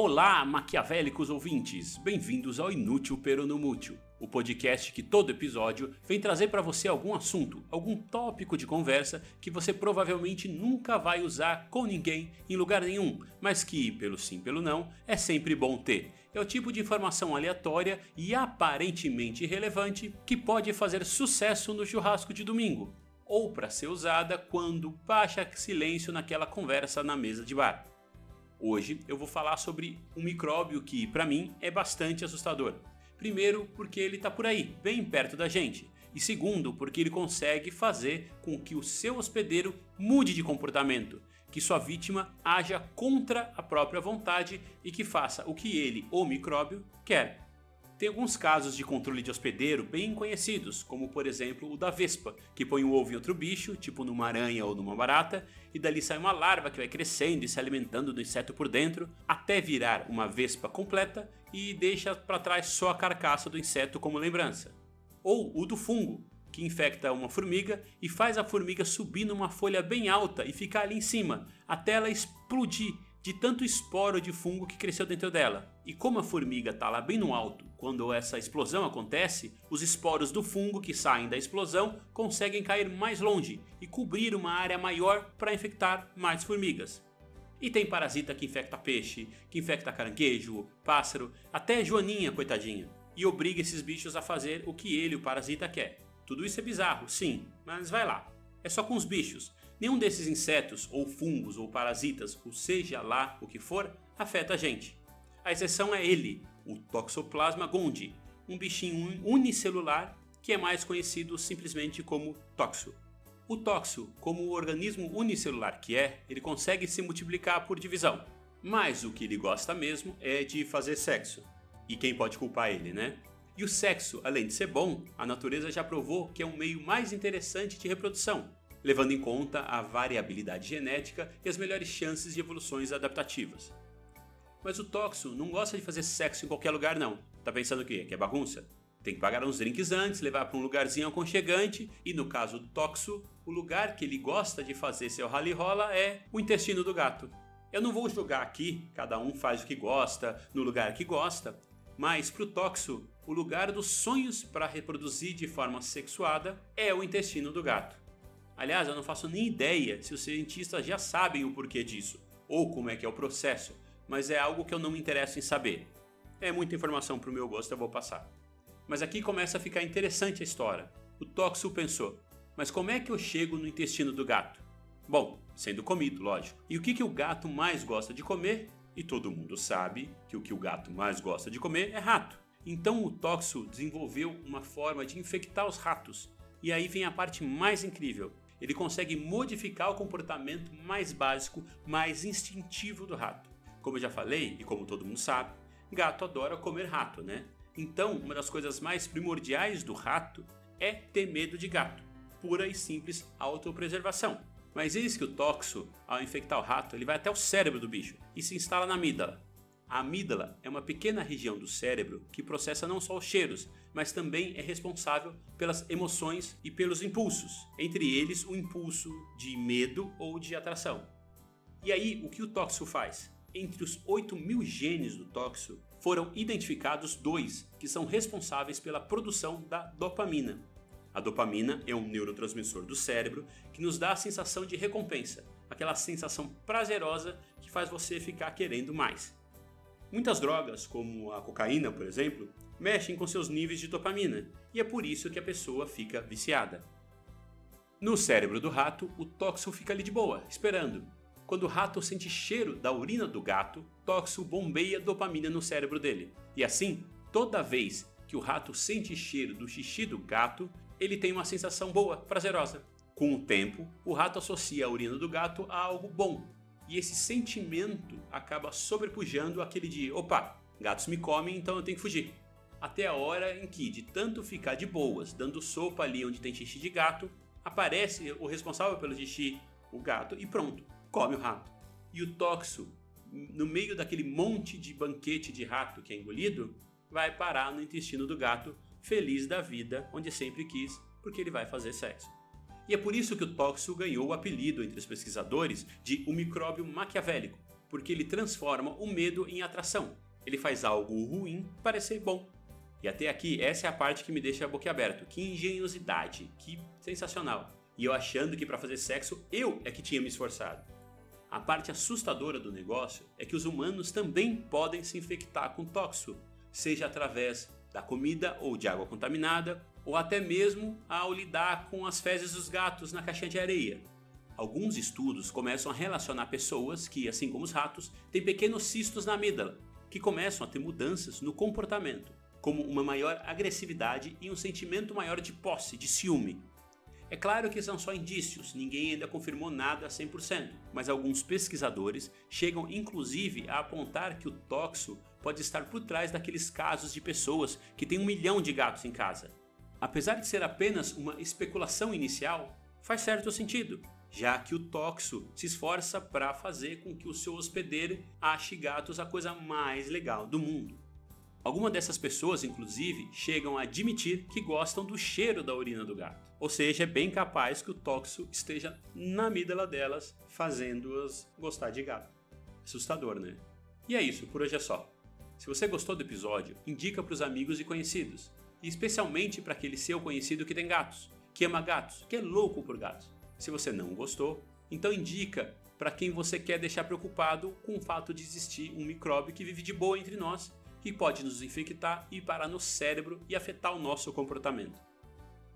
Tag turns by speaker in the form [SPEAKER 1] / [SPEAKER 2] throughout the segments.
[SPEAKER 1] Olá, maquiavélicos ouvintes! Bem-vindos ao Inútil Peronomútil, o podcast que todo episódio vem trazer para você algum assunto, algum tópico de conversa que você provavelmente nunca vai usar com ninguém em lugar nenhum, mas que, pelo sim, pelo não, é sempre bom ter. É o tipo de informação aleatória e aparentemente irrelevante que pode fazer sucesso no churrasco de domingo, ou para ser usada quando baixa silêncio naquela conversa na mesa de bar. Hoje eu vou falar sobre um micróbio que, para mim, é bastante assustador. Primeiro, porque ele está por aí, bem perto da gente. E segundo, porque ele consegue fazer com que o seu hospedeiro mude de comportamento, que sua vítima haja contra a própria vontade e que faça o que ele, o micróbio, quer. Tem alguns casos de controle de hospedeiro bem conhecidos, como por exemplo o da vespa, que põe um ovo em outro bicho, tipo numa aranha ou numa barata, e dali sai uma larva que vai crescendo e se alimentando do inseto por dentro, até virar uma vespa completa e deixa para trás só a carcaça do inseto como lembrança. Ou o do fungo, que infecta uma formiga e faz a formiga subir numa folha bem alta e ficar ali em cima, até ela explodir de tanto esporo de fungo que cresceu dentro dela. E como a formiga está lá bem no alto, quando essa explosão acontece, os esporos do fungo que saem da explosão conseguem cair mais longe e cobrir uma área maior para infectar mais formigas. E tem parasita que infecta peixe, que infecta caranguejo, pássaro, até joaninha, coitadinha, e obriga esses bichos a fazer o que ele, o parasita, quer. Tudo isso é bizarro, sim, mas vai lá. É só com os bichos. Nenhum desses insetos, ou fungos, ou parasitas, ou seja lá o que for, afeta a gente. A exceção é ele, o Toxoplasma gondii, um bichinho unicelular que é mais conhecido simplesmente como toxo. O toxo, como o organismo unicelular que é, ele consegue se multiplicar por divisão. Mas o que ele gosta mesmo é de fazer sexo. E quem pode culpar ele, né? E o sexo, além de ser bom, a natureza já provou que é um meio mais interessante de reprodução, levando em conta a variabilidade genética e as melhores chances de evoluções adaptativas. Mas o Toxo não gosta de fazer sexo em qualquer lugar não. Tá pensando o quê? Que é bagunça? Tem que pagar uns drinks antes, levar para um lugarzinho aconchegante e no caso do Toxo, o lugar que ele gosta de fazer seu rally rola é o intestino do gato. Eu não vou julgar aqui, cada um faz o que gosta, no lugar que gosta, mas para o Toxo, o lugar dos sonhos para reproduzir de forma sexuada é o intestino do gato. Aliás, eu não faço nem ideia se os cientistas já sabem o porquê disso, ou como é que é o processo, mas é algo que eu não me interesso em saber. É muita informação para o meu gosto, eu vou passar. Mas aqui começa a ficar interessante a história. O Toxo pensou, mas como é que eu chego no intestino do gato? Bom, sendo comido, lógico. E o que, que o gato mais gosta de comer? E todo mundo sabe que o que o gato mais gosta de comer é rato. Então o Toxo desenvolveu uma forma de infectar os ratos. E aí vem a parte mais incrível ele consegue modificar o comportamento mais básico, mais instintivo do rato. Como eu já falei, e como todo mundo sabe, gato adora comer rato, né? Então, uma das coisas mais primordiais do rato é ter medo de gato. Pura e simples autopreservação. Mas eis que o toxo, ao infectar o rato, ele vai até o cérebro do bicho e se instala na amígdala. A amígdala é uma pequena região do cérebro que processa não só os cheiros, mas também é responsável pelas emoções e pelos impulsos, entre eles o impulso de medo ou de atração. E aí, o que o toxo faz? Entre os 8 mil genes do toxo, foram identificados dois que são responsáveis pela produção da dopamina. A dopamina é um neurotransmissor do cérebro que nos dá a sensação de recompensa, aquela sensação prazerosa que faz você ficar querendo mais. Muitas drogas, como a cocaína, por exemplo, mexem com seus níveis de dopamina e é por isso que a pessoa fica viciada. No cérebro do rato, o tóxico fica ali de boa, esperando. Quando o rato sente cheiro da urina do gato, tóxico bombeia dopamina no cérebro dele. E assim, toda vez que o rato sente cheiro do xixi do gato, ele tem uma sensação boa, prazerosa. Com o tempo, o rato associa a urina do gato a algo bom, e esse sentimento acaba sobrepujando aquele de opa, gatos me comem, então eu tenho que fugir. Até a hora em que, de tanto ficar de boas, dando sopa ali onde tem xixi de gato, aparece o responsável pelo xixi, o gato, e pronto, come o rato. e o toxo, no meio daquele monte de banquete de rato que é engolido, vai parar no intestino do gato, feliz da vida, onde sempre quis, porque ele vai fazer sexo. E é por isso que o toxo ganhou o apelido entre os pesquisadores de o micróbio maquiavélico, porque ele transforma o medo em atração. Ele faz algo ruim parecer bom. E até aqui, essa é a parte que me deixa boquiaberto. Que engenhosidade, que sensacional. E eu achando que para fazer sexo eu é que tinha me esforçado. A parte assustadora do negócio é que os humanos também podem se infectar com tóxico, seja através da comida ou de água contaminada, ou até mesmo ao lidar com as fezes dos gatos na caixinha de areia. Alguns estudos começam a relacionar pessoas que, assim como os ratos, têm pequenos cistos na amígdala, que começam a ter mudanças no comportamento, como uma maior agressividade e um sentimento maior de posse, de ciúme, é claro que são só indícios, ninguém ainda confirmou nada a 100%, mas alguns pesquisadores chegam inclusive a apontar que o toxo pode estar por trás daqueles casos de pessoas que têm um milhão de gatos em casa. Apesar de ser apenas uma especulação inicial, faz certo sentido, já que o toxo se esforça para fazer com que o seu hospedeiro ache gatos a coisa mais legal do mundo. Algumas dessas pessoas, inclusive, chegam a admitir que gostam do cheiro da urina do gato. Ou seja, é bem capaz que o tóxico esteja na amígdala delas, fazendo-as gostar de gato. Assustador, né? E é isso, por hoje é só. Se você gostou do episódio, indica para os amigos e conhecidos, e especialmente para aquele seu conhecido que tem gatos, que ama gatos, que é louco por gatos. Se você não gostou, então indica para quem você quer deixar preocupado com o fato de existir um micróbio que vive de boa entre nós que pode nos infectar e parar no cérebro e afetar o nosso comportamento.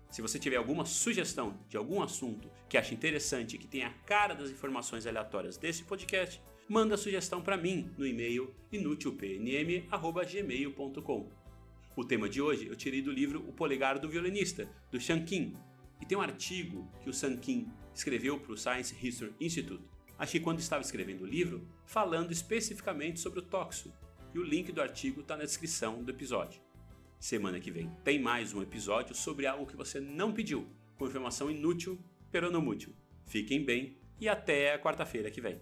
[SPEAKER 1] Se você tiver alguma sugestão de algum assunto que ache interessante e que tenha a cara das informações aleatórias desse podcast, manda a sugestão para mim no e-mail inutilpnm@gmail.com. O tema de hoje eu tirei do livro O Polegar do Violinista, do Shankin, e tem um artigo que o Sankin escreveu para o Science History Institute. Achei quando estava escrevendo o livro, falando especificamente sobre o toxo, e o link do artigo está na descrição do episódio. Semana que vem tem mais um episódio sobre algo que você não pediu, com informação inútil, pero não útil. Fiquem bem e até quarta-feira que vem.